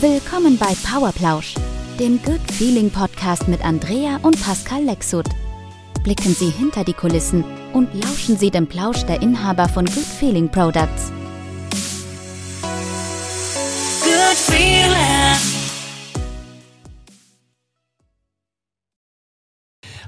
Willkommen bei Powerplausch, dem Good Feeling Podcast mit Andrea und Pascal Lexut. Blicken Sie hinter die Kulissen und lauschen Sie dem Plausch der Inhaber von Good Feeling Products. Good feeling.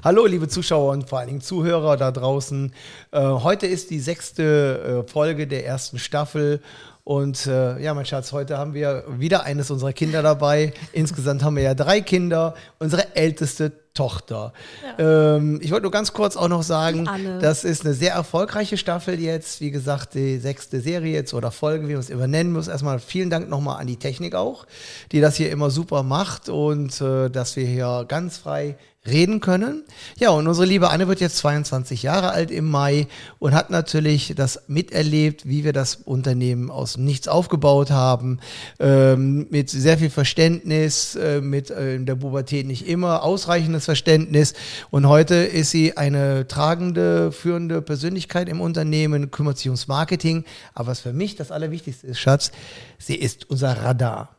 Hallo, liebe Zuschauer und vor allen Dingen Zuhörer da draußen. Äh, heute ist die sechste äh, Folge der ersten Staffel. Und äh, ja, mein Schatz, heute haben wir wieder eines unserer Kinder dabei. Insgesamt haben wir ja drei Kinder. Unsere älteste Tochter. Ähm, ich wollte nur ganz kurz auch noch sagen, das ist eine sehr erfolgreiche Staffel jetzt. Wie gesagt, die sechste Serie jetzt oder Folge, wie man es immer nennen muss. Erstmal vielen Dank nochmal an die Technik auch, die das hier immer super macht und äh, dass wir hier ganz frei reden können. Ja, und unsere liebe Anne wird jetzt 22 Jahre alt im Mai und hat natürlich das miterlebt, wie wir das Unternehmen aus Nichts aufgebaut haben, ähm, mit sehr viel Verständnis, äh, mit äh, der Pubertät nicht immer ausreichendes Verständnis. Und heute ist sie eine tragende, führende Persönlichkeit im Unternehmen, kümmert sich ums Marketing. Aber was für mich das Allerwichtigste ist, Schatz, sie ist unser Radar.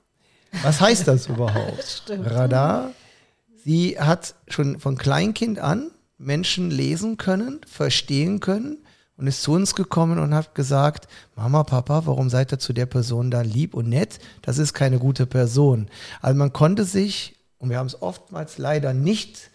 Was heißt das überhaupt? Radar Sie hat schon von Kleinkind an Menschen lesen können, verstehen können und ist zu uns gekommen und hat gesagt, Mama, Papa, warum seid ihr zu der Person da lieb und nett? Das ist keine gute Person. Also man konnte sich, und wir haben es oftmals leider nicht,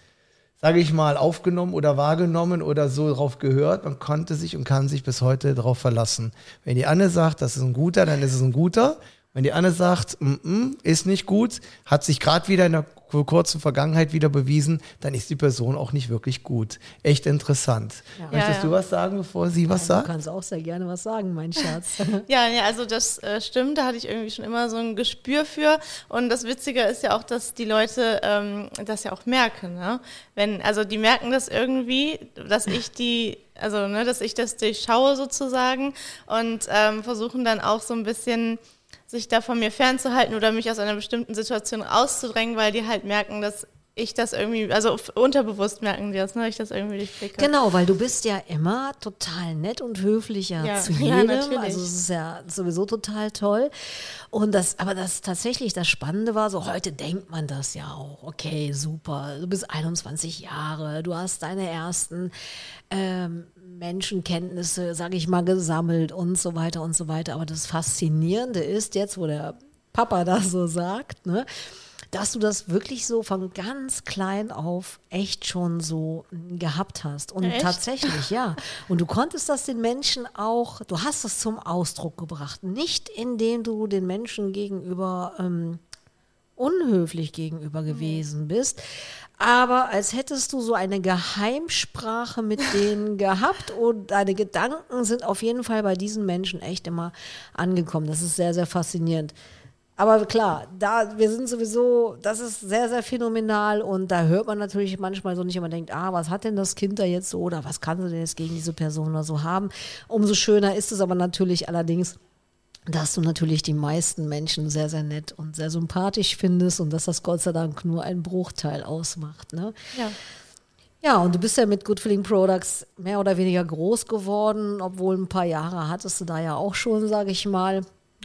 sage ich mal, aufgenommen oder wahrgenommen oder so drauf gehört. Man konnte sich und kann sich bis heute darauf verlassen. Wenn die Anne sagt, das ist ein guter, dann ist es ein guter. Wenn die Anne sagt, mm -mm, ist nicht gut, hat sich gerade wieder in der kurzen Vergangenheit wieder bewiesen, dann ist die Person auch nicht wirklich gut. Echt interessant. Möchtest Ja, du ja. was sagen, bevor sie was Du sagt? kannst auch sehr gerne was sagen, mein Schatz. Ja, ja, also das äh, stimmt, da hatte ich irgendwie schon immer so ein Gespür für. Und das Witzige ist ja auch, dass die Leute ähm, das ja auch merken. Ne? Wenn, also die merken das irgendwie, dass ich die, also ne, dass ich das durchschaue sozusagen und ähm, versuchen dann auch so ein bisschen sich da von mir fernzuhalten oder mich aus einer bestimmten Situation rauszudrängen, weil die halt merken, dass ich das irgendwie, also unterbewusst merken die das, ne, ich das irgendwie durchblicke. genau, weil du bist ja immer total nett und höflicher Ja, zu ja, jedem. natürlich. also es ist ja sowieso total toll. Und das, aber das tatsächlich das Spannende war, so heute denkt man das ja auch. Okay, super. Du bist 21 Jahre, du hast deine ersten ähm, Menschenkenntnisse, sage ich mal, gesammelt und so weiter und so weiter. Aber das Faszinierende ist jetzt, wo der Papa das so sagt, ne? Dass du das wirklich so von ganz klein auf echt schon so gehabt hast. Und Echt? tatsächlich, ja. Und du konntest das den Menschen auch, du hast es zum Ausdruck gebracht. Nicht indem du den Menschen gegenüber ähm, unhöflich gegenüber gewesen bist, aber als hättest du so eine Geheimsprache mit denen gehabt und deine Gedanken sind auf jeden Fall bei diesen Menschen echt immer angekommen. Das ist sehr, sehr faszinierend. Aber klar, da wir sind sowieso, das ist sehr, sehr phänomenal und da hört man natürlich manchmal so nicht immer denkt, ah, was hat denn das Kind da jetzt so oder was kann sie denn jetzt gegen diese Person oder so haben. Umso schöner ist es aber natürlich allerdings, dass du natürlich die meisten Menschen sehr, sehr nett und sehr sympathisch findest und dass das Gott sei Dank nur ein Bruchteil ausmacht. Ne? Ja. Ja, und du bist ja mit Good Feeling Products mehr oder weniger groß geworden, obwohl ein paar Jahre hattest du da ja auch schon, sage ich mal,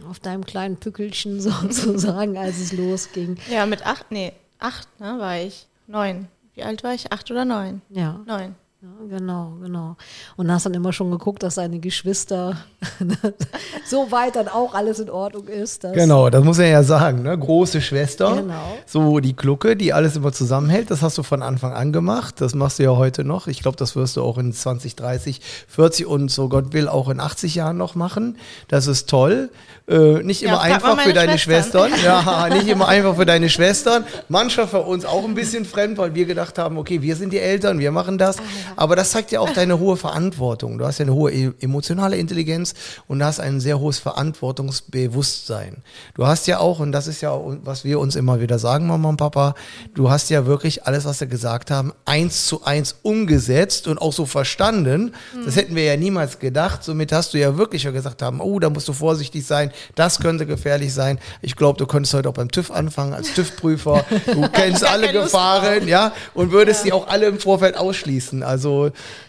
auf deinem kleinen Pückelchen sozusagen, als es losging. Ja, mit acht, nee, acht, ne, war ich. Neun. Wie alt war ich? Acht oder neun? Ja. Neun. Ja, genau, genau. Und hast dann immer schon geguckt, dass deine Geschwister so weit dann auch alles in Ordnung ist. Dass Genau, das muss man ja sagen, ne? Große Schwester. Genau. So die Glucke, die alles immer zusammenhält, das hast du von Anfang an gemacht. Das machst du ja heute noch. Ich glaube, das wirst du auch in 20, 30, 40 und so Gott will auch in 80 Jahren noch machen. Das ist toll. Äh, nicht immer Ja, einfach für deine Schwestern. Schwestern. Ja, nicht immer einfach für deine Schwestern. Mancher für uns auch ein bisschen fremd, weil wir gedacht haben, okay, wir sind die Eltern, wir machen das. Aber das zeigt ja auch deine hohe Verantwortung. Du hast ja eine hohe e- emotionale Intelligenz und du hast ein sehr hohes Verantwortungsbewusstsein. Du hast ja auch, und das ist ja, was wir uns immer wieder sagen, Mama und Papa, du hast ja wirklich alles, was wir gesagt haben, eins zu eins umgesetzt und auch so verstanden. Das hätten wir ja niemals gedacht. Somit hast du ja wirklich ja gesagt haben, oh, da musst du vorsichtig sein, das könnte gefährlich sein. Ich glaube, du könntest heute auch beim TÜV anfangen als TÜV-Prüfer. Du kennst alle Gefahren, ja, und würdest die auch alle im Vorfeld ausschließen. Also,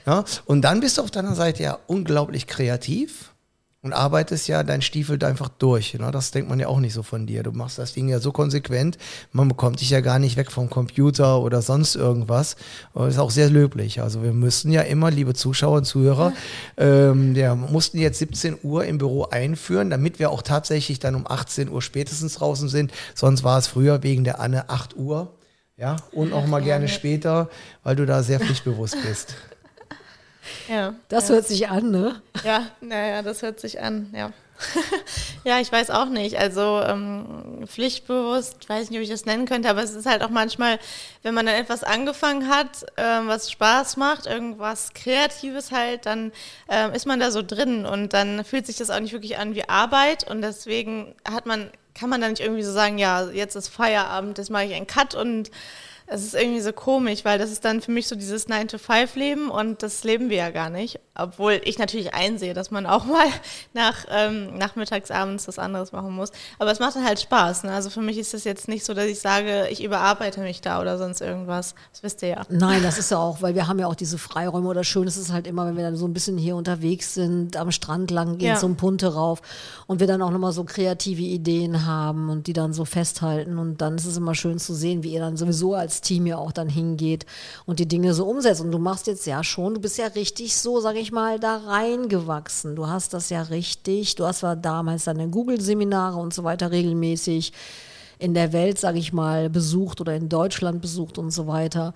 ja, und dann bist du auf deiner Seite ja unglaublich kreativ und arbeitest ja dein Stiefel da einfach durch. Ne? Das denkt man ja auch nicht so von dir. Du machst das Ding ja so konsequent, man bekommt dich ja gar nicht weg vom Computer oder sonst irgendwas. Das ist auch sehr löblich. Also wir müssten ja immer, liebe Zuschauer und Zuhörer, ähm, ja, mussten jetzt 17 Uhr im Büro einführen, damit wir auch tatsächlich dann um 18 Uhr spätestens draußen sind. Sonst war es früher wegen der Anne 8 Uhr. Ja, und auch mal gerne später, weil du da sehr pflichtbewusst bist. Ja. Das ja. hört sich an, ne? Ja, naja, das hört sich an, ja. ja, ich weiß auch nicht. Also ähm, pflichtbewusst, weiß nicht, ob ich das nennen könnte, aber es ist halt auch manchmal, wenn man dann etwas angefangen hat, ähm, was Spaß macht, irgendwas Kreatives halt, dann ähm, ist man da so drin und dann fühlt sich das auch nicht wirklich an wie Arbeit und deswegen hat man, kann man da nicht irgendwie so sagen, ja, jetzt ist Feierabend, jetzt mache ich einen Cut und es ist irgendwie so komisch, weil das ist dann für mich so dieses 9-to-5-Leben und das leben wir ja gar nicht. Obwohl ich natürlich einsehe, dass man auch mal nach, ähm, nachmittags, abends was anderes machen muss. Aber es macht dann halt Spaß. Ne? Also für mich ist es jetzt nicht so, dass ich sage, ich überarbeite mich da oder sonst irgendwas. Das wisst ihr ja. Nein, das ist ja auch, weil wir haben ja auch diese Freiräume oder schön ist es halt immer, wenn wir dann so ein bisschen hier unterwegs sind, am Strand lang gehen, Ja. zum Punte rauf und wir dann auch nochmal so kreative Ideen haben und die dann so festhalten und dann ist es immer schön zu sehen, wie ihr dann sowieso als Team ja auch dann hingeht und die Dinge so umsetzt und du machst jetzt ja schon, du bist ja richtig so, sage ich mal, da reingewachsen. Du hast das ja richtig, du hast zwar damals deine Google-Seminare und so weiter regelmäßig in der Welt, sage ich mal, besucht oder in Deutschland besucht und so weiter.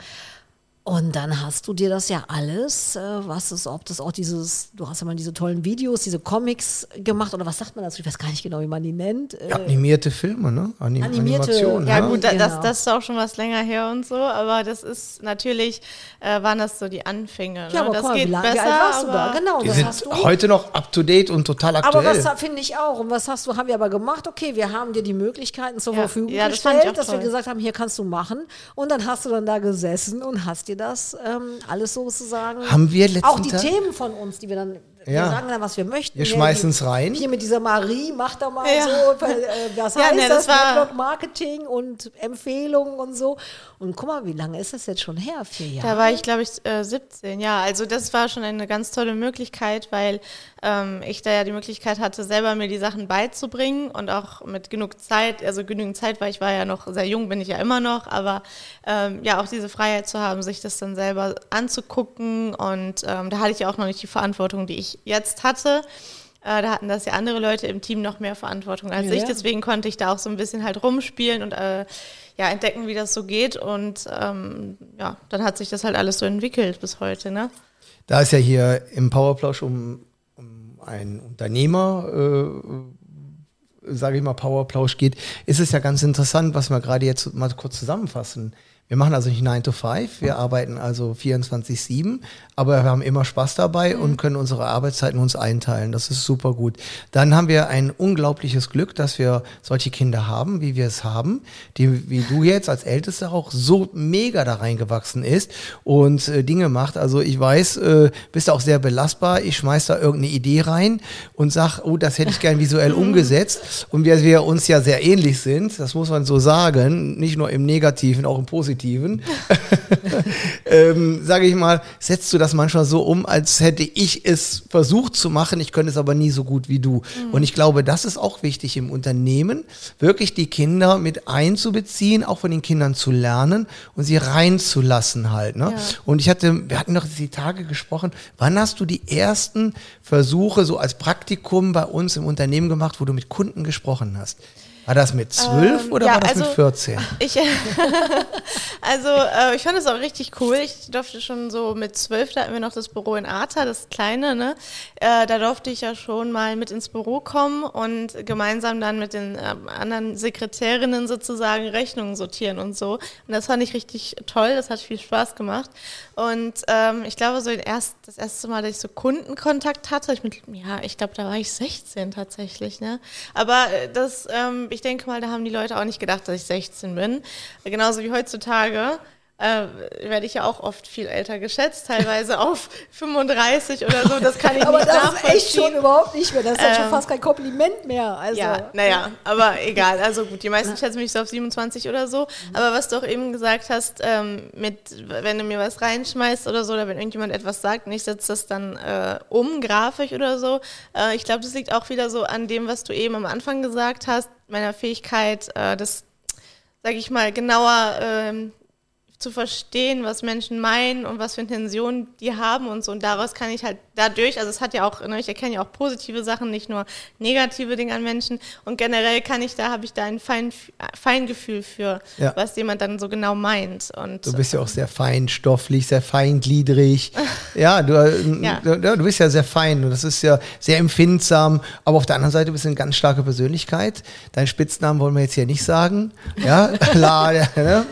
Und dann hast du dir das ja alles, äh, was ist, ob das auch dieses, du hast ja mal diese tollen Videos, diese Comics gemacht oder was sagt man dazu? Ich weiß gar nicht genau, wie man die nennt. Äh, Animierte Filme, ne? Anim Animierte- Animationen. Ja, ne? gut, da, das, Genau. das ist auch schon was länger her und so, aber das ist natürlich, äh, waren das so die Anfänge. Ne? ja, aber das wie, geht lang, besser, wie alt warst du da? aber- Genau, Die das sind hast du. heute noch up to date und total Aber aktuell. was finde ich auch? Und was hast du, haben wir aber gemacht? Okay, wir haben dir die Möglichkeiten zur Ja, Verfügung ja, das gestellt, auch dass wir toll. gesagt haben, hier kannst du machen. Und dann hast du dann da gesessen und hast dir das ähm, alles sozusagen. Haben wir letzten Auch die Tag- Themen von uns, die wir dann. Wir Ja. sagen dann, was wir möchten. Wir Ja, schmeißen's die- rein. Hier mit dieser Marie, mach da mal Ja. so, äh, was Ja, heißt ne, das? das war- Marketing und Empfehlungen und so. Und guck mal, wie lange ist das jetzt schon her? Vier Jahre? Da war ich, glaube ich, äh, 17, ja. Also das war schon eine ganz tolle Möglichkeit, weil ähm, ich da ja die Möglichkeit hatte, selber mir die Sachen beizubringen und auch mit genug Zeit, also genügend Zeit, weil ich war ja noch sehr jung, bin ich ja immer noch, aber ähm, ja, auch diese Freiheit zu haben, sich das dann selber anzugucken und ähm, da hatte ich ja auch noch nicht die Verantwortung, die ich jetzt hatte. Äh, da hatten das ja andere Leute im Team noch mehr Verantwortung als Ja, ich. Deswegen konnte ich da auch so ein bisschen halt rumspielen und äh, ja, entdecken, wie das so geht. Und ähm, ja, dann hat sich das halt alles so entwickelt bis heute, ne? Da es ja hier im Powerplausch um, um einen Unternehmer, äh, sage ich mal, Powerplausch geht, ist es ja ganz interessant, was wir gerade jetzt mal kurz zusammenfassen. Wir machen also nicht 9 to 5, wir arbeiten also 24-7, aber wir haben immer Spaß dabei und können unsere Arbeitszeiten uns einteilen. Das ist super gut. Dann haben wir ein unglaubliches Glück, dass wir solche Kinder haben, wie wir es haben, die, wie du jetzt als Ältester auch so mega da reingewachsen ist und äh, Dinge macht. Also ich weiß, äh, bist auch sehr belastbar. Ich schmeiß da irgendeine Idee rein und sag, oh, das hätte ich gern visuell umgesetzt. Und wir, wir uns ja sehr ähnlich sind, das muss man so sagen, nicht nur im Negativen, auch im Positiven, ähm, sage ich mal, setzt du das manchmal so um, als hätte ich es versucht zu machen, ich könnte es aber nie so gut wie du. Und ich glaube, das ist auch wichtig im Unternehmen, wirklich die Kinder mit einzubeziehen, auch von den Kindern zu lernen und sie reinzulassen halt. Ne? Und ich hatte, wir hatten noch die Tage gesprochen, wann hast du die ersten Versuche so als Praktikum bei uns im Unternehmen gemacht, wo du mit Kunden gesprochen hast? War das mit zwölf Ähm, oder ja, war das also- mit 14? Ich, also äh, ich fand es auch richtig cool. Ich durfte schon so mit zwölf, da hatten wir noch das Büro in Arta, das kleine, ne? Äh, da durfte ich ja schon mal mit ins Büro kommen und gemeinsam dann mit den ähm, anderen Sekretärinnen sozusagen Rechnungen sortieren und so. Und das fand ich richtig toll, das hat viel Spaß gemacht. Und ähm, ich glaube, so erst, das erste Mal, dass ich so Kundenkontakt hatte, ich mit, ja, ich glaube, da war ich 16 tatsächlich, ne? Aber äh, das, ähm, ich denke mal, da haben die Leute auch nicht gedacht, dass ich 16 bin. Genauso wie heutzutage. Äh, werde ich ja auch oft viel älter geschätzt, teilweise auf 35 oder so. Das kann ich Aber nicht das ist echt schon überhaupt nicht mehr. Das ist ja schon Ähm, fast kein Kompliment mehr. Also, Ja, naja, aber egal. Also gut, die meisten schätzen mich so auf 27 oder so. Aber was du auch eben gesagt hast, ähm, mit, wenn du mir was reinschmeißt oder so, oder wenn irgendjemand etwas sagt und ich setze das dann äh, um, grafisch oder so, äh, ich glaube, das liegt auch wieder so an dem, was du eben am Anfang gesagt hast, meiner Fähigkeit, äh, das, sag ich mal, genauer ähm, zu verstehen, was Menschen meinen und was für Intentionen die haben und so. Und daraus kann ich halt dadurch, also es hat ja auch, ne, ich erkenne ja auch positive Sachen, nicht nur negative Dinge an Menschen. Und generell kann ich da, habe ich da ein Fein, Feingefühl für, Ja. was jemand dann so genau meint. Und Du bist ja auch sehr feinstofflich, sehr feingliedrig. ja, du, äh, Ja. Du, bist ja sehr fein und das ist ja sehr empfindsam. Aber auf der anderen Seite bist du eine ganz starke Persönlichkeit. Deinen Spitznamen wollen wir jetzt hier nicht sagen. Ja, La, ja, ne?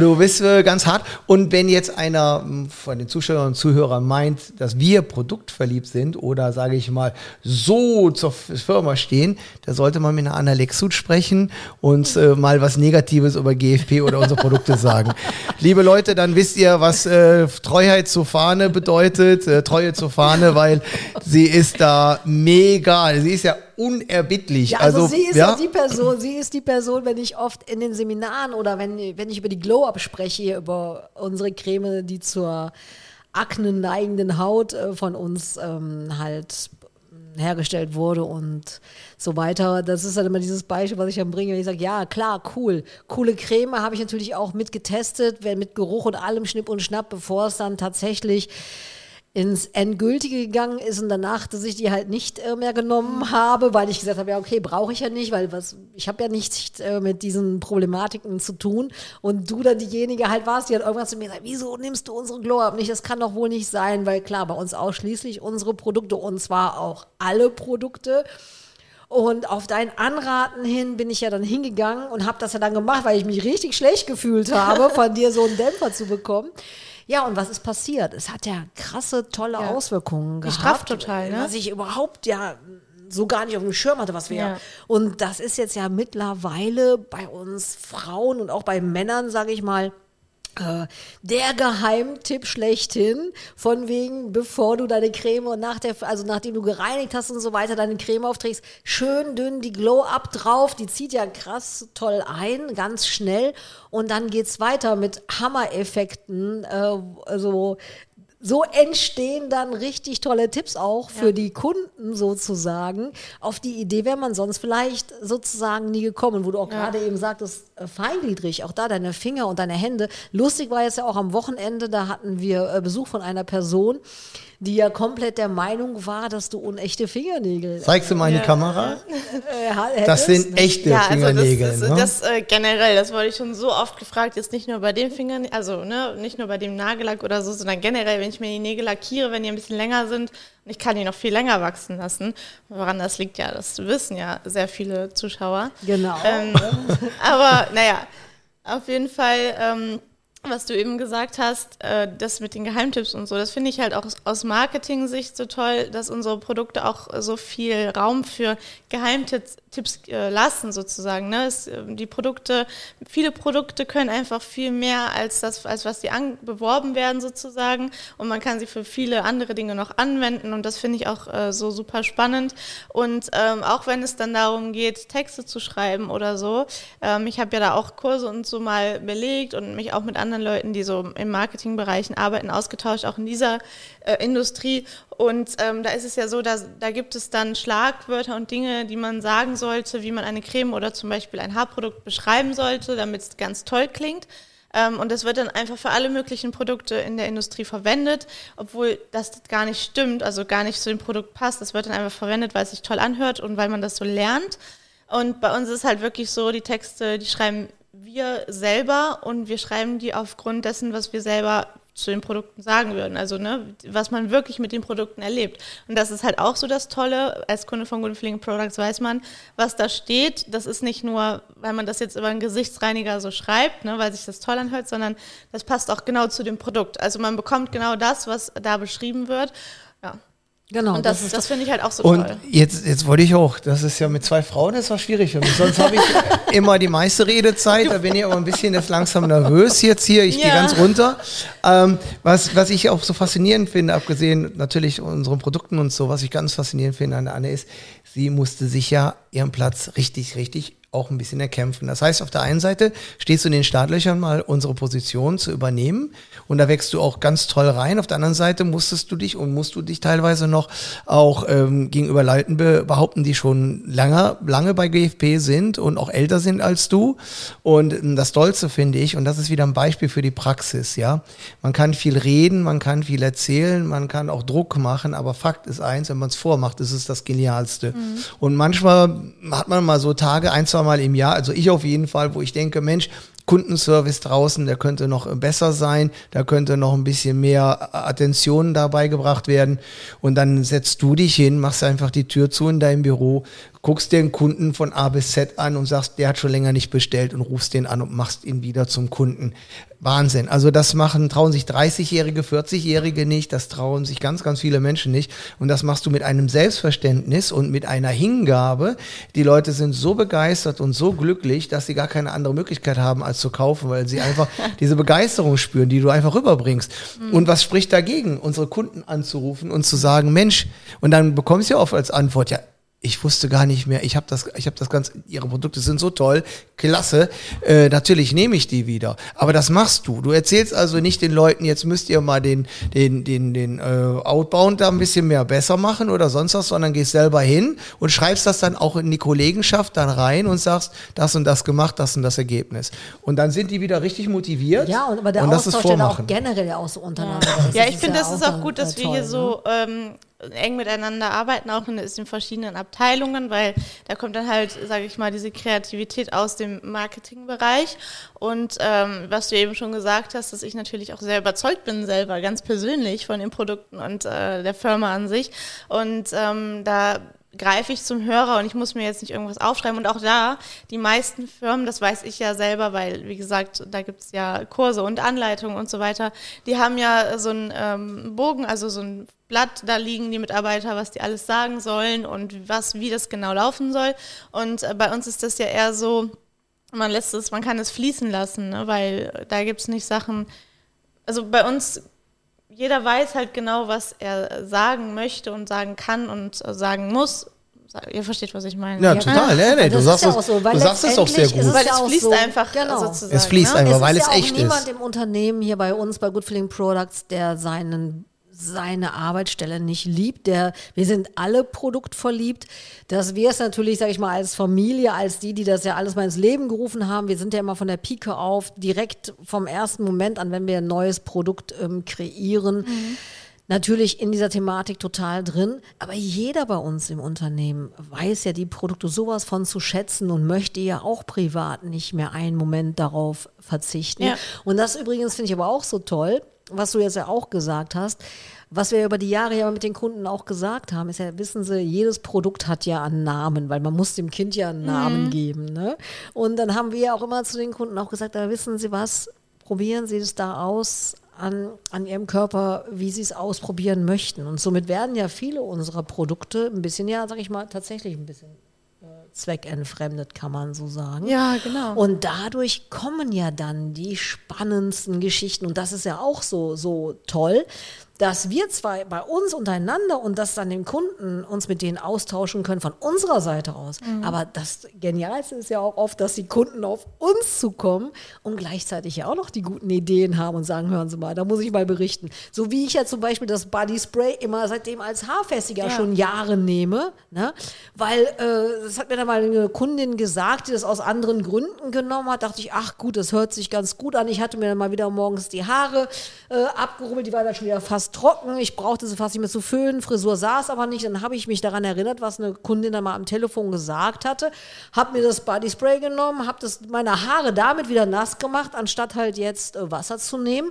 Du bist äh, ganz hart. Und wenn jetzt einer mh, von den Zuschauern und Zuhörern meint, dass wir produktverliebt sind oder sage ich mal so zur Firma stehen, da sollte man mit einer Anna Lexut sprechen und äh, mal was Negatives über GFP oder unsere Produkte sagen. Liebe Leute, dann wisst ihr, was äh, Treuheit zur Fahne bedeutet, äh, Treue zur Fahne, weil sie ist da mega, sie ist ja unerbittlich. Ja, also, also sie ist ja. die Person, sie ist die Person, wenn ich oft in den Seminaren oder wenn, wenn ich über die Glow-Up spreche, über unsere Creme, die zur Akne neigenden Haut äh, von uns ähm, halt hergestellt wurde und so weiter. Das ist halt immer dieses Beispiel, was ich dann bringe, wenn ich sage, ja, klar, cool. Coole Creme habe ich natürlich auch mit getestet, wenn mit Geruch und allem Schnipp und Schnapp, bevor es dann tatsächlich ins Endgültige gegangen ist und danach, dass ich die halt nicht äh, mehr genommen habe, weil ich gesagt habe, ja okay, brauche ich ja nicht, weil was, ich habe ja nichts äh, mit diesen Problematiken zu tun. Und du dann diejenige halt warst, die hat irgendwas zu mir gesagt, wieso nimmst du unsere Glow-Up nicht, das kann doch wohl nicht sein, weil klar, bei uns ausschließlich unsere Produkte und zwar auch alle Produkte. Und auf dein Anraten hin bin ich ja dann hingegangen und habe das ja dann gemacht, weil ich mich richtig schlecht gefühlt habe, von dir so einen Dämpfer zu bekommen. Ja, und was ist passiert? Es hat ja krasse, tolle Ja. Auswirkungen Die gehabt. total, ne? Was ich überhaupt ja so gar nicht auf dem Schirm hatte, was wir. Ja. Und das ist jetzt ja mittlerweile bei uns Frauen und auch bei Männern, sage ich mal, der Geheimtipp schlechthin, von wegen, bevor du deine Creme und nach der, also nachdem du gereinigt hast und so weiter, deine Creme aufträgst, schön dünn die Glow-Up drauf, die zieht ja krass toll ein, ganz schnell. Und dann geht's weiter mit Hammereffekten, äh, also so entstehen dann richtig tolle Tipps auch für die Kunden sozusagen. Auf die Idee wäre man sonst vielleicht sozusagen nie gekommen, wo du auch gerade eben sagtest, äh, feingliedrig, auch da deine Finger und deine Hände. Lustig war jetzt ja auch am Wochenende, da hatten wir äh, Besuch von einer Person, die ja komplett der Meinung war, dass du unechte Fingernägel Zeigst du mal in die Kamera? äh, ha- Das sind echte Ja, also Fingernägel. das, das, ne? das äh, generell, das wurde ich schon so oft gefragt, jetzt nicht nur bei dem Finger, also ne, nicht nur bei dem Nagellack oder so, sondern generell, wenn ich mir die Nägel lackiere, wenn die ein bisschen länger sind und ich kann die noch viel länger wachsen lassen. Woran das liegt ja, das wissen ja sehr viele Zuschauer. Genau. Ähm, aber naja, auf jeden Fall, ähm, was du eben gesagt hast, äh, das mit den Geheimtipps und so, das finde ich halt auch aus- Marketing-Sicht so toll, dass unsere Produkte auch so viel Raum für Geheimtipps Tipps, äh, lassen sozusagen. Ne? Es, äh, die Produkte, viele Produkte können einfach viel mehr als das, als was sie an, beworben werden sozusagen und man kann sie für viele andere Dinge noch anwenden und das finde ich auch äh, so super spannend und ähm, auch wenn es dann darum geht, Texte zu schreiben oder so, ähm, ich habe ja da auch Kurse und so mal belegt und mich auch mit anderen Leuten, die so im Marketingbereichen arbeiten, ausgetauscht, auch in dieser äh, Industrie und ähm, da ist es ja so, dass, da gibt es dann Schlagwörter und Dinge, die man sagen sollte, wie man eine Creme oder zum Beispiel ein Haarprodukt beschreiben sollte, damit es ganz toll klingt. Ähm, und das wird dann einfach für alle möglichen Produkte in der Industrie verwendet, obwohl das gar nicht stimmt, also gar nicht zu dem Produkt passt. Das wird dann einfach verwendet, weil es sich toll anhört und weil man das so lernt. Und bei uns ist halt wirklich so, die Texte, die schreiben wir selber und wir schreiben die aufgrund dessen, was wir selber zu den Produkten sagen würden. Also, ne, was man wirklich mit den Produkten erlebt. Und das ist halt auch so das Tolle. Als Kunde von Good Feeling Products weiß man, was da steht. Das ist nicht nur, weil man das jetzt über einen Gesichtsreiniger so schreibt, ne, weil sich das toll anhört, sondern das passt auch genau zu dem Produkt. Also man bekommt genau das, was da beschrieben wird. Genau, Und das, das das finde ich halt auch so Und toll. jetzt, jetzt wollte ich auch, das ist ja mit zwei Frauen, das war schwierig für mich. Sonst habe ich immer die meiste Redezeit, da bin ich aber ein bisschen jetzt langsam nervös jetzt hier, ich gehe Ja. ganz runter. Ähm, was, was ich auch so faszinierend finde, abgesehen natürlich unseren Produkten und so, was ich ganz faszinierend finde an der Anne ist, sie musste sich ja ihren Platz richtig, richtig auch ein bisschen erkämpfen. Das heißt, auf der einen Seite stehst du in den Startlöchern mal unsere Position zu übernehmen und da wächst du auch ganz toll rein. Auf der anderen Seite musstest du dich und musst du dich teilweise noch auch ähm, gegenüber Leuten be behaupten, die schon lange, lange bei GFP sind und auch älter sind als du. Und ähm, das Stolze finde ich, und das ist wieder ein Beispiel für die Praxis, ja. Man kann viel reden, man kann viel erzählen, man kann auch Druck machen, aber Fakt ist eins, wenn man es vormacht, ist es das Genialste. Und manchmal hat man mal so Tage, ein, zwei Mal im Jahr, also ich auf jeden Fall, wo ich denke, Mensch, Kundenservice draußen, der könnte noch besser sein, da könnte noch ein bisschen mehr Attention dabei gebracht werden. Und dann setzt du dich hin, machst einfach die Tür zu in deinem Büro, guckst den Kunden von A bis Z an und sagst, der hat schon länger nicht bestellt und rufst den an und machst ihn wieder zum Kunden. Wahnsinn. Also das machen, trauen sich 30-Jährige, 40-Jährige nicht, das trauen sich ganz, ganz viele Menschen nicht. Und das machst du mit einem Selbstverständnis und mit einer Hingabe. Die Leute sind so begeistert und so glücklich, dass sie gar keine andere Möglichkeit haben, als zu kaufen, weil sie einfach diese Begeisterung spüren, die du einfach rüberbringst. Und was spricht dagegen, unsere Kunden anzurufen und zu sagen, Mensch, und dann bekommst du ja oft als Antwort, ja, ich wusste gar nicht mehr, ich habe das, ich habe das ganz, ihre Produkte sind so toll, klasse, äh, natürlich nehme ich die wieder. Aber das machst du. Du erzählst also nicht den Leuten, jetzt müsst ihr mal den, den, den, den äh, Outbound da ein bisschen mehr besser machen oder sonst was, sondern gehst selber hin und schreibst das dann auch in die Kollegenschaft dann rein und sagst, das und das gemacht, das und das Ergebnis. Und dann sind die wieder richtig motiviert. Ja, und aber der und das ist Austausch, da auch Vormachen. generell ja auch so untereinander. Ja, das ich finde, ja das ist auch gut, dass äh, wir toll, hier ne? so ähm, eng miteinander arbeiten, auch in den verschiedenen Abteilungen, weil da kommt dann halt, sage ich mal, diese Kreativität aus dem Marketingbereich. Und ähm, was du eben schon gesagt hast, dass ich natürlich auch sehr überzeugt bin selber, ganz persönlich von den Produkten und äh, der Firma an sich. Und ähm, da greife ich zum Hörer und ich muss mir jetzt nicht irgendwas aufschreiben. Und auch da, die meisten Firmen, das weiß ich ja selber, weil, wie gesagt, da gibt es ja Kurse und Anleitungen und so weiter, die haben ja so einen ähm, Bogen, also so ein Blatt, da liegen die Mitarbeiter, was die alles sagen sollen und was, wie das genau laufen soll. Und äh, bei uns ist das ja eher so, man lässt es, man kann es fließen lassen, ne? weil da gibt es nicht Sachen, also bei uns jeder weiß halt genau, was er sagen möchte und sagen kann und äh, sagen muss. Ihr versteht, was ich meine. Ja, total. Nee, nee, Das du ist sagst, ja es, auch so, weil du sagst es auch sehr gut. ist Weil ja es fließt so, einfach genau. sozusagen. Es fließt ne? einfach, es weil ist es ja auch echt niemand ist. im Unternehmen hier bei uns, bei Good Feeling Products, der seinen seine Arbeitsstelle nicht liebt. Der, wir sind alle produktverliebt. Dass wir es natürlich, sage ich mal, als Familie, als die, die das ja alles mal ins Leben gerufen haben, wir sind ja immer von der Pike auf, direkt vom ersten Moment an, wenn wir ein neues Produkt ähm, kreieren, natürlich in dieser Thematik total drin. Aber jeder bei uns im Unternehmen weiß ja die Produkte sowas von zu schätzen und möchte ja auch privat nicht mehr einen Moment darauf verzichten. Ja. Und das übrigens finde ich aber auch so toll, was du jetzt ja auch gesagt hast. Was wir über die Jahre ja mit den Kunden auch gesagt haben, ist ja, wissen Sie, jedes Produkt hat ja einen Namen, weil man muss dem Kind ja einen Namen geben. Ne? Und dann haben wir ja auch immer zu den Kunden auch gesagt, da wissen Sie was, probieren Sie es da aus an, an Ihrem Körper, wie Sie es ausprobieren möchten. Und somit werden ja viele unserer Produkte ein bisschen, ja, sag ich mal, tatsächlich ein bisschen äh, zweckentfremdet, kann man so sagen. Ja, genau. Und dadurch kommen ja dann die spannendsten Geschichten. Und das ist ja auch so, so toll, dass wir zwei bei uns untereinander und das dann den Kunden uns mit denen austauschen können von unserer Seite aus. Aber das Genialste ist ja auch oft, dass die Kunden auf uns zukommen und gleichzeitig ja auch noch die guten Ideen haben und sagen, hören Sie mal, da muss ich mal berichten. So wie ich ja zum Beispiel das Body Spray immer seitdem als Haarfestiger schon Jahre nehme, ne? weil äh, das hat mir dann mal eine Kundin gesagt, die das aus anderen Gründen genommen hat, dachte ich, ach gut, das hört sich ganz gut an. Ich hatte mir dann mal wieder morgens die Haare äh, abgerubbelt, die war dann schon wieder fast trocken. Ich brauchte sie fast nicht mehr zu föhnen, Frisur saß aber nicht. Dann habe ich mich daran erinnert, was eine Kundin dann mal am Telefon gesagt hatte, habe mir das Body Spray genommen, habe meine Haare damit wieder nass gemacht, anstatt halt jetzt äh, Wasser zu nehmen.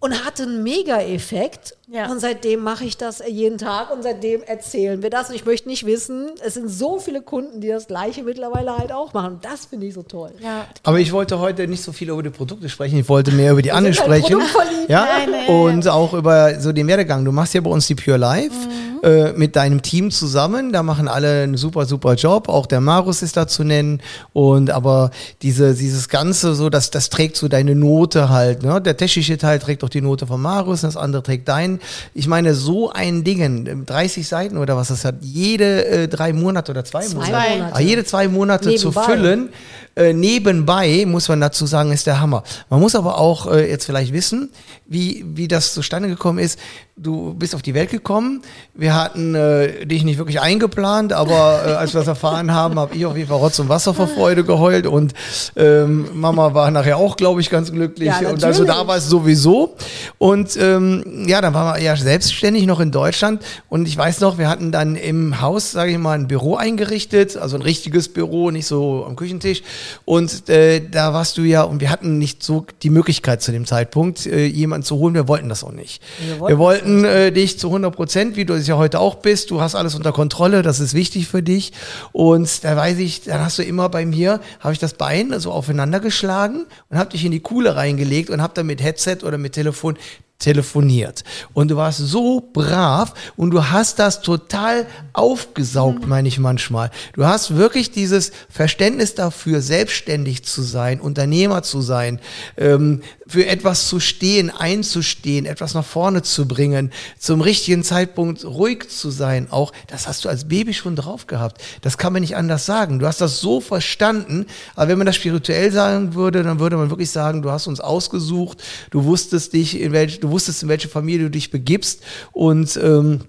Und hatte einen Mega-Effekt. Ja. Und seitdem mache ich das jeden Tag und seitdem erzählen wir das. Und ich möchte nicht wissen, es sind so viele Kunden, die das Gleiche mittlerweile halt auch machen. Und das finde ich so toll. Ja. Aber ich wollte heute nicht so viel über die Produkte sprechen, ich wollte mehr über die Anne halt sprechen. produktverliebt. Ja? Nein, nein, und auch über so den Werdegang. Du machst ja bei uns die Pure Life äh, mit deinem Team zusammen. Da machen alle einen super, super Job. Auch der Marus ist da zu nennen. Und aber diese, dieses Ganze, so, das, das trägt so deine Note halt. Ne? Der technische Teil trägt doch die Note von Marus, das andere trägt dein. Ich meine, so ein Ding, 30 Seiten oder was das hat, jede äh, drei Monate oder zwei, Zwei Monate. Monate. Ah, jede zwei Monate zu Nebenbei. füllen, äh, nebenbei, muss man dazu sagen, ist der Hammer. Man muss aber auch äh, jetzt vielleicht wissen, wie, wie das zustande gekommen ist. Du bist auf die Welt gekommen. Wir hatten äh, dich nicht wirklich eingeplant, aber äh, als wir das erfahren haben, habe ich auf jeden Fall Rotz und Wasser vor Freude geheult und ähm, Mama war nachher auch, glaube ich, ganz glücklich. Ja, und also da war es sowieso. Und ähm, ja, dann waren wir ja selbstständig noch in Deutschland. Und ich weiß noch, wir hatten dann im Haus, sage ich mal, ein Büro eingerichtet, also ein richtiges Büro, nicht so am Küchentisch. Und äh, da warst du ja, und wir hatten nicht so die Möglichkeit zu dem Zeitpunkt, äh, jemanden zu holen. Wir wollten das auch nicht. Wir wollten Wir wollten äh, dich zu 100 Prozent, wie du es ja heute auch bist. Du hast alles unter Kontrolle, das ist wichtig für dich. Und da weiß ich, dann hast du immer bei mir, habe ich das Bein so aufeinander geschlagen und habe dich in die Kuhle reingelegt und habe dann mit Headset oder mit Telefon telefoniert. Und du warst so brav und du hast das total aufgesaugt, meine ich manchmal. Du hast wirklich dieses Verständnis dafür, selbstständig zu sein, Unternehmer zu sein, ähm, für etwas zu stehen, einzustehen, etwas nach vorne zu bringen, zum richtigen Zeitpunkt ruhig zu sein. Auch das hast du als Baby schon drauf gehabt. Das kann man nicht anders sagen. Du hast das so verstanden. Aber wenn man das spirituell sagen würde, dann würde man wirklich sagen, du hast uns ausgesucht, du wusstest dich in welche, du wusstest in welche Familie du dich begibst und ähm,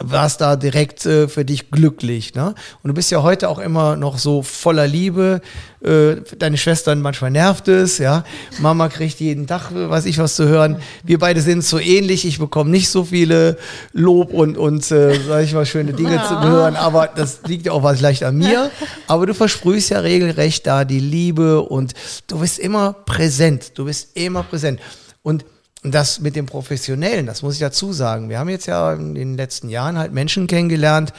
warst da direkt äh, für dich glücklich. Ne? Und du bist ja heute auch immer noch so voller Liebe. Äh, deine Schwestern manchmal nervt es, ja. Mama kriegt jeden Tag, weiß ich was zu hören. Wir beide sind so ähnlich. Ich bekomme nicht so viele Lob und, und äh, sag ich mal, schöne Dinge zu hören. Aber das liegt ja auch was leicht an mir. Aber du versprühst ja regelrecht da die Liebe und du bist immer präsent. Du bist immer präsent. Und das mit dem Professionellen, das muss ich dazu sagen. Wir haben jetzt ja in den letzten Jahren halt Menschen kennengelernt,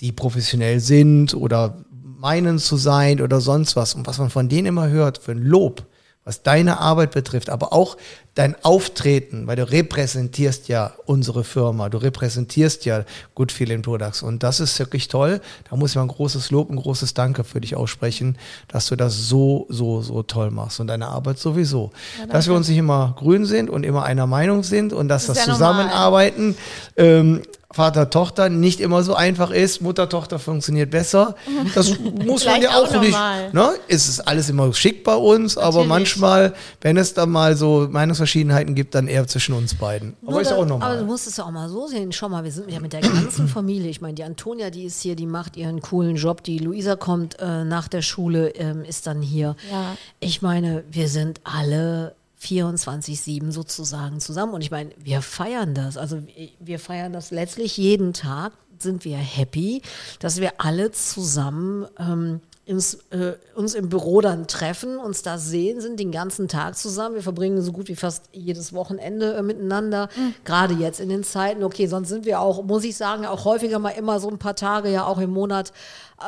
die professionell sind oder meinen zu sein oder sonst was. Und was man von denen immer hört, für ein Lob, was deine Arbeit betrifft, aber auch dein Auftreten, weil du repräsentierst ja unsere Firma, du repräsentierst ja Good Feeling Products. Und das ist wirklich toll. Da muss ich mal ein großes Lob, ein großes Danke für dich aussprechen, dass du das so, so, so toll machst und deine Arbeit sowieso. dass wir uns nicht immer grün sind und immer einer Meinung sind und dass das, ist ja Zusammenarbeiten. Ähm, Vater, Tochter nicht immer so einfach ist. Mutter, Tochter funktioniert besser. Das muss man ja auch, auch nicht. normal. Ne? Es ist alles immer schick bei uns, aber Natürlich. manchmal, wenn es dann mal so Meinungsverschiedenheiten gibt, dann eher zwischen uns beiden. Aber Nur ist da- auch Aber du normal. musst es ja auch mal so sehen. Schau mal, wir sind ja mit der ganzen Familie. Ich meine, die Antonia, die ist hier, die macht ihren coolen Job. Die Luisa kommt äh, nach der Schule, ähm, ist dann hier. Ja. Ich meine, wir sind alle 24-7 sozusagen zusammen. Und ich meine, wir feiern das. Also wir- feiern das letztlich jeden Tag, sind wir happy, dass wir alle zusammen ähm, ins, äh, uns im Büro dann treffen, uns da sehen, sind den ganzen Tag zusammen. Wir verbringen so gut wie fast jedes Wochenende äh, miteinander. Gerade jetzt in den Zeiten. Okay, sonst sind wir auch, muss ich sagen, auch häufiger mal immer so ein paar Tage ja auch im Monat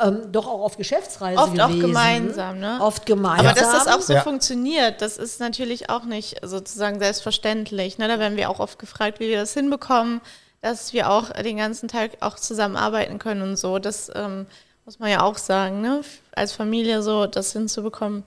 ähm, doch auch auf Geschäftsreise Oft auch gewesen. gemeinsam, ne? Oft gemeinsam. Aber dass das auch so Ja. funktioniert, das ist natürlich auch nicht sozusagen selbstverständlich. Ne? Da werden wir auch oft gefragt, wie wir das hinbekommen, dass wir auch den ganzen Tag auch zusammenarbeiten können und so. Das ähm, muss man ja auch sagen, ne? als Familie so das hinzubekommen.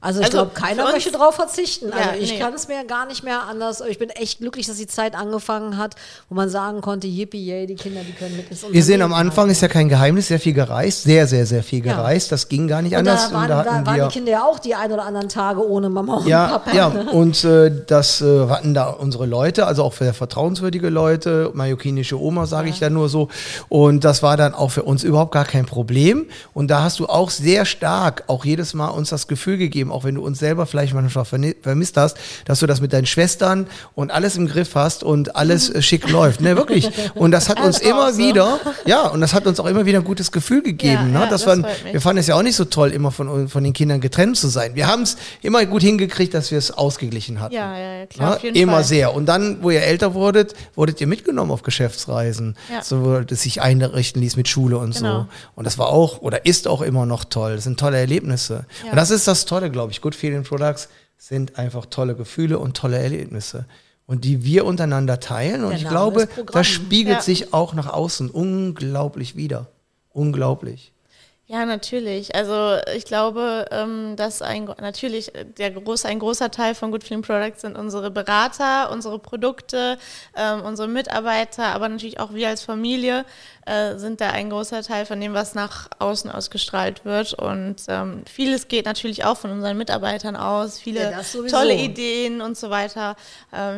Also ich Also glaube, keiner möchte drauf verzichten. Also Ja, ich nee. kann es mir gar nicht mehr anders. Ich bin echt glücklich, dass die Zeit angefangen hat, wo man sagen konnte, yippie, yay, die Kinder, die können mit ins Wir sehen am Anfang, ist ja kein Geheimnis, sehr viel gereist, sehr, sehr, sehr viel Ja. gereist. Das ging gar nicht Und anders. da waren, da waren die Kinder ja auch die ein oder anderen Tage ohne Mama und Ja, Papa. ja, und äh, das äh, hatten da unsere Leute, also auch für vertrauenswürdige Leute, mallorquinische Oma, sage ich da nur so. Und das war dann auch für uns überhaupt gar kein Problem. Und da hast du auch sehr stark, auch jedes Mal uns das Gefühl gegeben, gegeben, auch wenn du uns selber vielleicht manchmal vermisst hast, dass du das mit deinen Schwestern und alles im Griff hast und alles äh, schick läuft. Ne, wirklich. Und das hat uns Das immer so. wieder, ja, und das hat uns auch immer wieder ein gutes Gefühl gegeben. Ja, ne? ja, das waren, wir fanden es ja auch nicht so toll, immer von, von den Kindern getrennt zu sein. Wir haben es immer gut hingekriegt, dass wir es ausgeglichen hatten. Ja, ja, ja, klar, Ja, auf jeden immer Fall. sehr. Und dann, wo ihr älter wurdet, wurdet ihr mitgenommen auf Geschäftsreisen. Ja. So, es sich einrichten ließ mit Schule und Genau. so. Und das war auch oder ist auch immer noch toll. Das sind tolle Erlebnisse. Ja. Und das ist das Tolle, glaube ich. Good Feeling Products sind einfach tolle Gefühle und tolle Erlebnisse. Und die wir untereinander teilen. Und Der ich Name glaube, das spiegelt Ja. sich auch nach außen unglaublich wieder. Unglaublich. Ja, natürlich. Also ich glaube, ähm, dass ein natürlich äh, der groß, ein großer Teil von Good Feeling Products sind unsere Berater, unsere Produkte, ähm, unsere Mitarbeiter, aber natürlich auch wir als Familie äh, sind da ein großer Teil von dem, was nach außen ausgestrahlt wird. Und ähm, vieles geht natürlich auch von unseren Mitarbeitern aus, viele Ja, tolle Ideen und so weiter.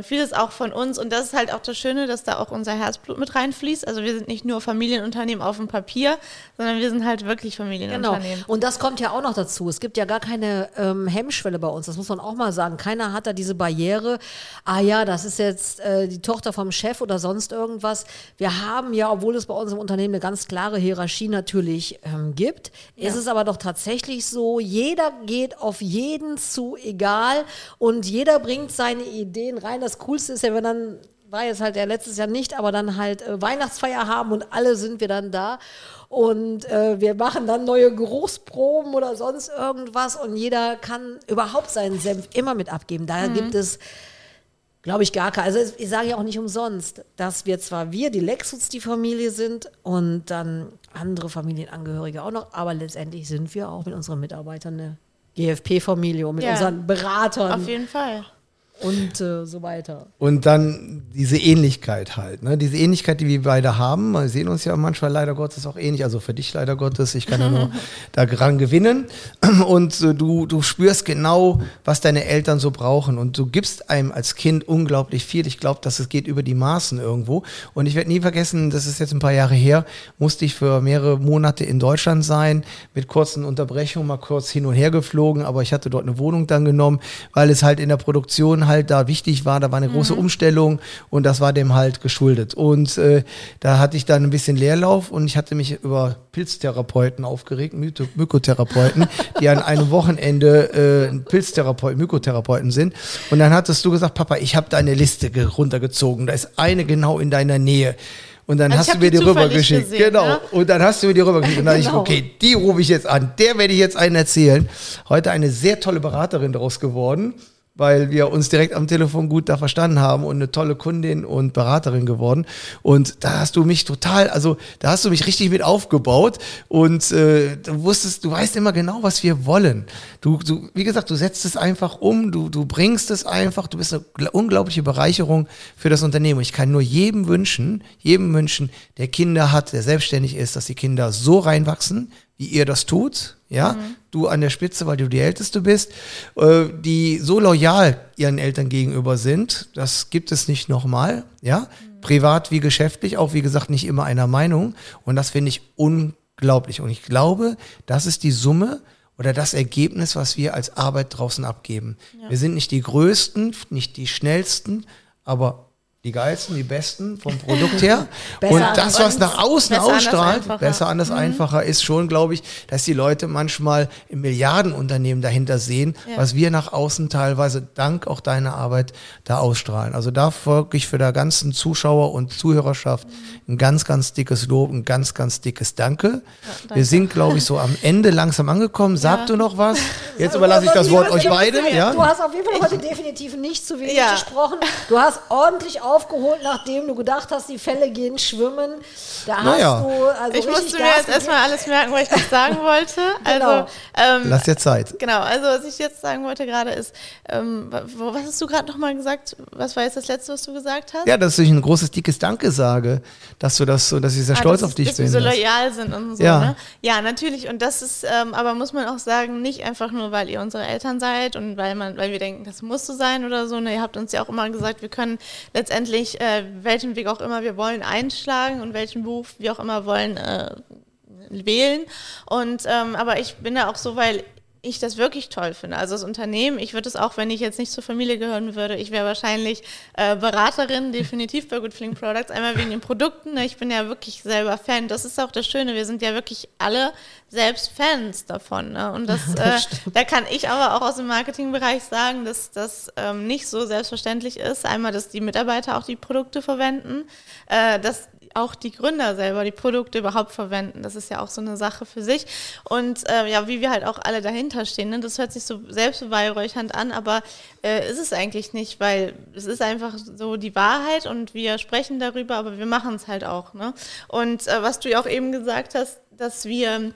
Vieles auch von uns. Und das ist halt auch das Schöne, dass da auch unser Herzblut mit reinfließt. Also wir sind nicht nur Familienunternehmen auf dem Papier, sondern wir sind halt wirklich Genau. Familienunternehmen. Und das kommt ja auch noch dazu. Es gibt ja gar keine ähm, Hemmschwelle bei uns. Das muss man auch mal sagen. Keiner hat da diese Barriere. Ah ja, das ist jetzt äh, die Tochter vom Chef oder sonst irgendwas. Wir haben ja, obwohl es bei uns im Unternehmen eine ganz klare Hierarchie natürlich ähm, gibt, ist es aber doch tatsächlich so, jeder geht auf jeden zu, egal. Und jeder bringt seine Ideen rein. Das Coolste ist ja, wenn dann war jetzt halt der letztes Jahr nicht, aber dann halt äh, Weihnachtsfeier haben und alle sind wir dann da. Und äh, wir machen dann neue Geruchsproben oder sonst irgendwas und jeder kann überhaupt seinen Senf immer mit abgeben. Daher gibt es, glaube ich, gar keine. Also ich sage ja auch nicht umsonst, dass wir zwar wir, die Lexus, die Familie sind und dann andere Familienangehörige auch noch, aber letztendlich sind wir auch mit unseren Mitarbeitern eine GFP-Familie und mit Ja. unseren Beratern Auf jeden Fall. Und äh, so weiter. Und dann diese Ähnlichkeit halt, ne? Diese Ähnlichkeit, die wir beide haben. Wir sehen uns ja manchmal leider Gottes auch ähnlich. Also für dich leider Gottes. Ich kann ja nur daran gewinnen. Und äh, du, du spürst genau, was deine Eltern so brauchen. Und du gibst einem als Kind unglaublich viel. Ich glaube, dass es geht über die Maßen irgendwo. Und ich werde nie vergessen, das ist jetzt ein paar Jahre her, musste ich für mehrere Monate in Deutschland sein, mit kurzen Unterbrechungen, mal kurz hin und her geflogen. Aber ich hatte dort eine Wohnung dann genommen, weil es halt in der Produktion halt da wichtig war. Da war eine große Umstellung und das war dem halt geschuldet. Und äh, da hatte ich dann ein bisschen Leerlauf und ich hatte mich über Pilztherapeuten aufgeregt, Mytho- Mykotherapeuten, die an einem Wochenende äh, Pilztherapeuten, Mykotherapeuten sind. Und dann hattest du gesagt, Papa, ich habe deine Liste ge- runtergezogen. Da ist eine genau in deiner Nähe. Und dann Also hast du mir die die rübergeschickt. gesehen, genau. ne? Und dann hast du mir die rübergeschickt. Und dann dachte Genau. ich, okay, die rufe ich jetzt an. Der werde ich jetzt einen erzählen. Heute eine sehr tolle Beraterin daraus geworden, weil wir uns direkt am Telefon gut da verstanden haben und eine tolle Kundin und Beraterin geworden. Und da hast du mich total, also da hast du mich richtig mit aufgebaut und äh, du wusstest, du weißt immer genau, was wir wollen. Du, du, wie gesagt, du setzt es einfach um, du, du bringst es einfach, du bist eine gl- unglaubliche Bereicherung für das Unternehmen. Ich kann nur jedem wünschen, jedem wünschen, der Kinder hat, der selbstständig ist, dass die Kinder so reinwachsen, wie ihr das tut, ja, du an der Spitze, weil du die Älteste bist, äh, die so loyal ihren Eltern gegenüber sind, das gibt es nicht nochmal, ja, privat wie geschäftlich, auch wie gesagt nicht immer einer Meinung. Und das finde ich unglaublich. Und ich glaube, das ist die Summe oder das Ergebnis, was wir als Arbeit draußen abgeben. Wir sind nicht die Größten, nicht die Schnellsten, aber die geilsten, die besten vom Produkt her. Und anders das, was nach außen besser anders ausstrahlt, einfacher. besser anders einfacher, ist schon, glaube ich, dass die Leute manchmal im Milliardenunternehmen dahinter sehen, Ja. was wir nach außen teilweise dank auch deiner Arbeit da ausstrahlen. Also da wirklich für der ganzen Zuschauer und Zuhörerschaft ein ganz, ganz dickes Lob, ein ganz, ganz dickes Danke. Wir sind, glaube ich, so am Ende langsam angekommen. Sag Ja. du noch was? Jetzt überlasse ich das Wort euch beide. Du Ja? hast auf jeden Fall heute definitiv nicht zu wenig Ja. gesprochen. Du hast ordentlich aufgeholt, nachdem du gedacht hast, die Fälle gehen schwimmen. Da Naja. hast du also Ich musste mir Gas jetzt erstmal alles merken, was ich noch sagen wollte. Genau. Also, ähm, Lass dir Zeit. Genau, also was ich jetzt sagen wollte gerade ist, ähm, was hast du gerade nochmal gesagt? Was war jetzt das Letzte, was du gesagt hast? Ja, dass ich ein großes, dickes Danke sage, dass du das so, dass ich sehr Ah, stolz dass- auf dich dass bin. wir so dass- loyal sind und so. Ja. Ne? ja, natürlich. Und das ist, ähm, aber muss man auch sagen, nicht einfach nur, weil ihr unsere Eltern seid und weil man, weil wir denken, das muss so sein oder so. Ne, ihr habt uns ja auch immer gesagt, wir können letztendlich äh, welchen Weg auch immer wir wollen einschlagen und welchen Beruf wir auch immer wollen äh, wählen. Und ähm, aber ich bin da auch so, weil ich das wirklich toll finde. Also das Unternehmen, ich würde es auch, wenn ich jetzt nicht zur Familie gehören würde, ich wäre wahrscheinlich äh, Beraterin, definitiv bei Good Feeling Products, einmal wegen den Produkten. Ne? Ich bin ja wirklich selber Fan. Das ist auch das Schöne, wir sind ja wirklich alle selbst Fans davon. Ne? Und das, äh, da kann ich aber auch aus dem Marketingbereich sagen, dass das ähm, nicht so selbstverständlich ist. Einmal, dass die Mitarbeiter auch die Produkte verwenden, äh, dass auch die Gründer selber die Produkte überhaupt verwenden. Das ist ja auch so eine Sache für sich. Und äh, ja, wie wir halt auch alle dahinter stehen, ne? das hört sich so selbstbeweihräuchernd an, aber äh, ist es eigentlich nicht, weil es ist einfach so die Wahrheit und wir sprechen darüber, aber wir machen es halt auch. Ne? Und äh, was du ja auch eben gesagt hast, dass wir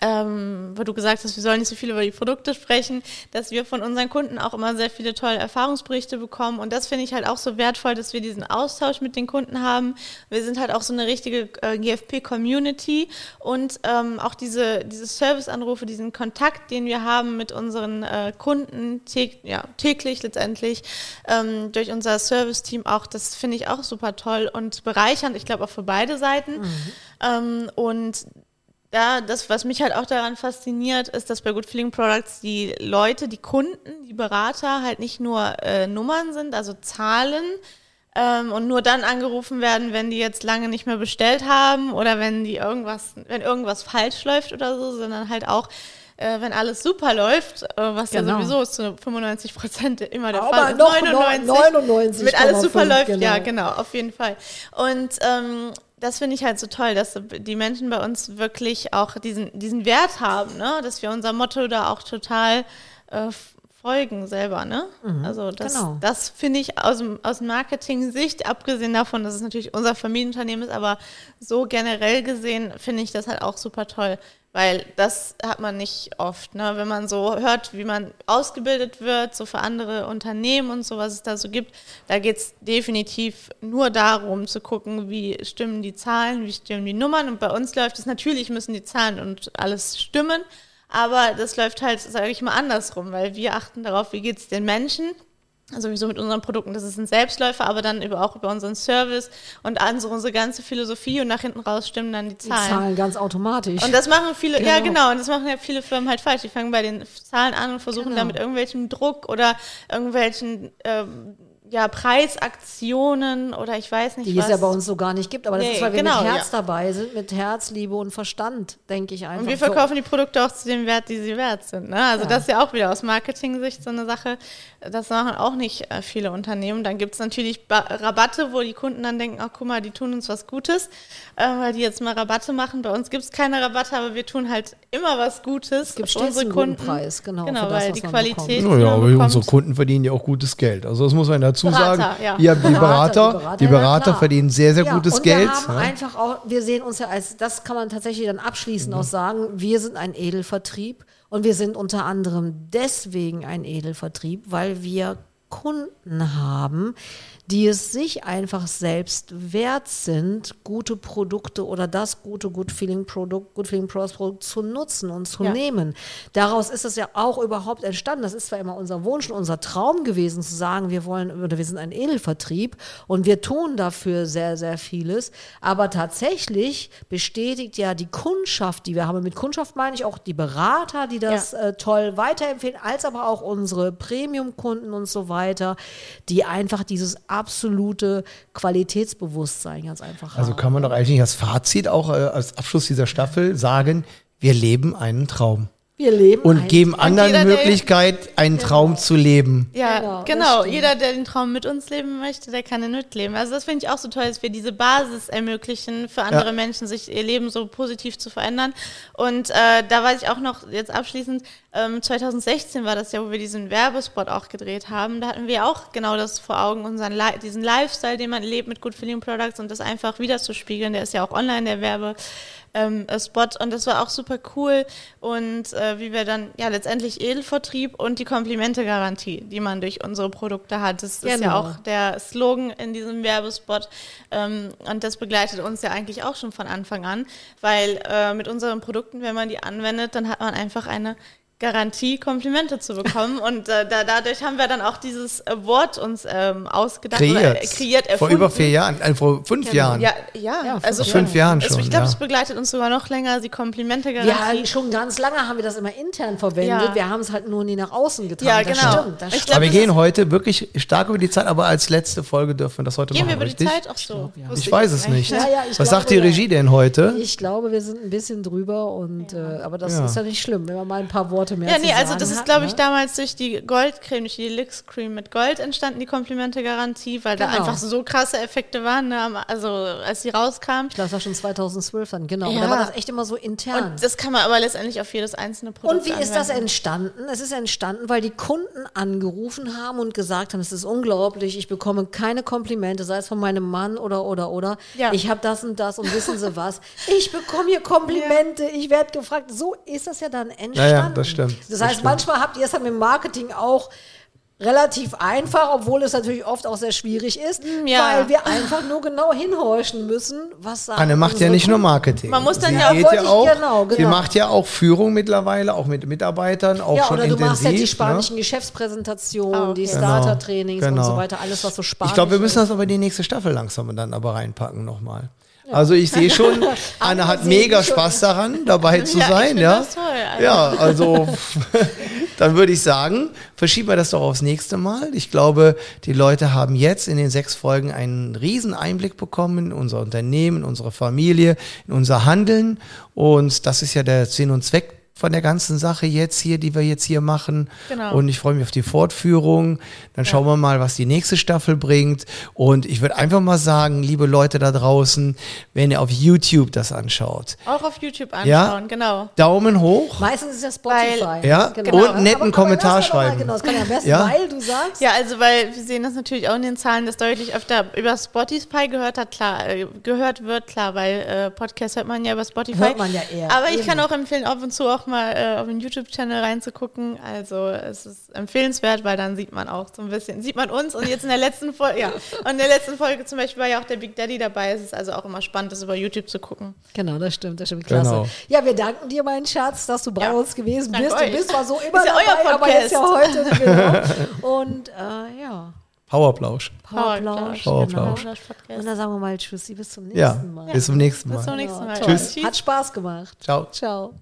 ähm, weil du gesagt hast, wir sollen nicht so viel über die Produkte sprechen, dass wir von unseren Kunden auch immer sehr viele tolle Erfahrungsberichte bekommen. Und das finde ich halt auch so wertvoll, dass wir diesen Austausch mit den Kunden haben. Wir sind halt auch so eine richtige äh, GFP-Community und ähm, auch diese, diese Serviceanrufe, diesen Kontakt, den wir haben mit unseren äh, Kunden täg ja, täglich letztendlich ähm, durch unser Service-Team auch, das finde ich auch super toll und bereichernd. Ich glaube auch für beide Seiten. Mhm. Ähm, und ja, das, was mich halt auch daran fasziniert, ist, dass bei Good Feeling Products die Leute, die Kunden, die Berater halt nicht nur äh, Nummern sind, also Zahlen, ähm, und nur dann angerufen werden, wenn die jetzt lange nicht mehr bestellt haben oder wenn die irgendwas, wenn irgendwas falsch läuft oder so, sondern halt auch äh, wenn alles super läuft, äh, was genau. ja sowieso zu 95 Prozent immer der Aber Fall ist. Noch 99, 99 mit alles super 5, läuft, genau. ja, genau, auf jeden Fall. Und ähm, das finde ich halt so toll, dass die Menschen bei uns wirklich auch diesen, diesen Wert haben, ne? dass wir unser Motto da auch total äh, folgen selber. Ne? Mhm, also das, genau. das finde ich aus, aus Marketing-Sicht, abgesehen davon, dass es natürlich unser Familienunternehmen ist, aber so generell gesehen finde ich das halt auch super toll. Weil das hat man nicht oft, ne? wenn man so hört, wie man ausgebildet wird, so für andere Unternehmen und so, was es da so gibt. Da geht es definitiv nur darum zu gucken, wie stimmen die Zahlen, wie stimmen die Nummern. Und bei uns läuft es natürlich, müssen die Zahlen und alles stimmen. Aber das läuft halt, sage ich mal, andersrum, weil wir achten darauf, wie geht es den Menschen sowieso mit unseren Produkten, das ist ein Selbstläufer, aber dann über, auch über unseren Service und also unsere ganze Philosophie und nach hinten raus stimmen dann die Die Zahlen. Zahlen ganz automatisch. Und das machen viele, ja Genau. genau, und das machen ja viele Firmen halt falsch. Die fangen bei den Zahlen an und versuchen Genau. da mit irgendwelchem Druck oder irgendwelchen ähm, ja, Preisaktionen oder ich weiß nicht die was. es ja bei uns so gar nicht gibt, aber das Nee, ist, weil wir genau, mit Herz ja. dabei sind, mit Herz, Liebe und Verstand, denke ich einfach. Und wir verkaufen die Produkte auch zu dem Wert, die sie wert sind. Ne? Also Ja. das ist ja auch wieder aus Marketing-Sicht so eine Sache. Das machen auch nicht äh, viele Unternehmen. Dann gibt es natürlich ba Rabatte, wo die Kunden dann denken, ach guck mal, die tun uns was Gutes, äh, weil die jetzt mal Rabatte machen. Bei uns gibt es keine Rabatte, aber wir tun halt immer was Gutes. Es gibt für stets unsere einen guten Kunden. Preis, genau, Genau, für das, weil was die Qualität, bekommt. man aber bekommt, unsere Kunden verdienen ja auch gutes Geld. Also das muss man dazu Berater, sagen. ja. Die Berater, Berater, die Berater, die ja, Berater verdienen sehr, sehr Ja, gutes und Geld. Wir haben ja. einfach auch, wir sehen uns ja als, das kann man tatsächlich dann abschließend Mhm. auch sagen, wir sind ein Edelvertrieb und wir sind unter anderem deswegen ein Edelvertrieb, weil wir Kunden haben, die es sich einfach selbst wert sind, gute Produkte oder das gute Good Feeling Produkt, Good Feeling Products Produkt zu nutzen und zu Ja. nehmen. Daraus ist es ja auch überhaupt entstanden. Das ist zwar immer unser Wunsch und unser Traum gewesen, zu sagen, wir wollen oder wir sind ein Edelvertrieb und wir tun dafür sehr, sehr vieles. Aber tatsächlich bestätigt ja die Kundschaft, die wir haben. Und mit Kundschaft meine ich auch die Berater, die das Ja. äh, toll weiterempfehlen, als aber auch unsere Premium-Kunden und so weiter, die einfach dieses absolute Qualitätsbewusstsein ganz einfach Also haben. kann man doch eigentlich als Fazit auch äh, als Abschluss dieser Staffel sagen, wir leben einen Traum. Wir leben Und ein- geben anderen jeder, der- Möglichkeit, einen Traum zu leben. Ja, Genau, genau. Jeder, der den Traum mit uns leben möchte, der kann ihn mitleben. Also das finde ich auch so toll, dass wir diese Basis ermöglichen, für andere Ja. Menschen sich ihr Leben so positiv zu verändern. Und äh, da weiß ich auch noch, jetzt abschließend, ähm, 2016 war das ja, wo wir diesen Werbespot auch gedreht haben. Da hatten wir auch genau das vor Augen, unseren Li diesen Lifestyle, den man lebt mit Good Feeling Products und das einfach wiederzuspiegeln. Der ist ja auch online, der Werbe ähm, äh, Spot und das war auch super cool und äh, wie wir dann ja letztendlich Edelvertrieb und die Komplimente-Garantie, die man durch unsere Produkte hat. Das ist ja Genau. auch der Slogan in diesem Werbespot ähm, und das begleitet uns ja eigentlich auch schon von Anfang an, weil äh, mit unseren Produkten, wenn man die anwendet, dann hat man einfach eine Garantie, Komplimente zu bekommen. Und äh, da, dadurch haben wir dann auch dieses Wort uns ähm, ausgedacht oder Kreiert. äh, kreiert, Vor erfunden. über vier Jahren, äh, vor fünf Jahren. Ja, ja, Ja, also Vor fünf Jahren es- schon, Ich glaube, ja. es begleitet uns sogar noch länger, die Komplimente Ja, schon ganz lange haben wir das immer intern verwendet. Ja. Wir haben es halt nur nie nach außen getan. Ja, das genau. stimmt. Das Ich stimmt. glaub, Aber wir das gehen heute wirklich stark über die Zeit, aber als letzte Folge dürfen wir das heute Gehen wir machen, über die richtig? Zeit auch so? Wusste Ich weiß es nicht. Ja, ja, ich Was sagt die glaube, ja. Regie denn heute? Ich glaube, wir sind ein bisschen drüber und äh, aber das Ja. ist ja nicht schlimm, wenn man mal ein paar Worte mehr Ja, zu nee, also sagen das ist, glaube ich, ne? damals durch die Goldcreme, durch die Deluxe Cream mit Gold entstanden, die Komplimente-Garantie, weil da Genau. einfach so krasse Effekte waren, ne, also als die rauskam. Ich glaube, das war schon 2012 dann, genau. Und Ja. da war das echt immer so intern. Und das kann man aber letztendlich auf jedes einzelne Produkt Und wie ist das anwenden. entstanden? Es ist entstanden, weil die Kunden angerufen haben und gesagt haben, es ist unglaublich, ich bekomme keine Komplimente, sei es von meinem Mann oder oder oder. Ja. Ich habe das und das und wissen Sie was? Ich bekomme hier Komplimente, ich werde gefragt. So ist das ja dann entstanden. Ja, ja, das stimmt, Das das heißt, stimmt. manchmal habt ihr es dann mit dem Marketing auch relativ einfach, obwohl es natürlich oft auch sehr schwierig ist, ja. weil wir einfach nur genau hinhorchen müssen, was sagen Anne macht ja nicht nur. Marketing. Man muss dann sie ja auch- geht ja auch, genau, Sie genau. macht ja auch Führung mittlerweile, auch mit Mitarbeitern, auch Ja, schon oder du intensiv. machst ja die ne? spanischen Geschäftspräsentationen, Ah, okay. die Genau, Starter-Trainings und genau. so weiter, alles, was so spanisch Ich glaube, wir müssen das aber die nächste Staffel langsam dann aber reinpacken nochmal. Also ich sehe schon, Anne hat mega. Spaß daran, dabei zu Ja, sein, ja. das toll, also. Ja, also dann würde ich sagen, verschieben wir das doch aufs nächste Mal. Ich glaube, die Leute haben jetzt in den sechs Folgen einen riesen Einblick bekommen in unser Unternehmen, in unsere Familie, in unser Handeln. Und das ist ja der Sinn und Zweck von der ganzen Sache jetzt hier, die wir jetzt hier machen. Genau. Und ich freue mich auf die Fortführung. Dann schauen wir mal, was die nächste Staffel bringt. Und ich würde einfach mal sagen, liebe Leute da draußen, wenn ihr auf YouTube das anschaut, Auch auf YouTube anschauen, Ja? genau. Daumen hoch. Meistens ist ja Spotify. Ja, und einen netten Aber- aber Kommentar lass doch mal, schreiben. Genau, das kann ja am besten, Ja? weil du sagst, Ja, also weil wir sehen das natürlich auch in den Zahlen, dass deutlich öfter über Spotify gehört hat, klar, äh, gehört wird, klar, weil äh, Podcast hört man ja über Spotify. Hört man ja eher, Aber ich eben. kann auch empfehlen, ab und zu auch mal äh, auf den YouTube-Channel reinzugucken. Also es ist empfehlenswert, weil dann sieht man auch so ein bisschen, sieht man uns und jetzt in der letzten Folge, ja, und in der letzten Folge zum Beispiel war ja auch der Big Daddy dabei. Es ist also auch immer spannend, das über YouTube zu gucken. Genau, das stimmt, das stimmt, klasse. Genau. Ja, wir danken dir, mein Schatz, dass du bei Ja, uns gewesen bist. euch. Du bist zwar so immer Ist ja euer dabei, aber jetzt ja heute, genau. Und äh, ja, Powerplausch. Powerplausch. Powerplausch. Genau. Und dann sagen wir mal Tschüssi, bis zum nächsten Ja, Mal. bis zum nächsten Mal. Bis zum nächsten Mal. Tschüss. Hat Spaß gemacht. Ciao. Ciao.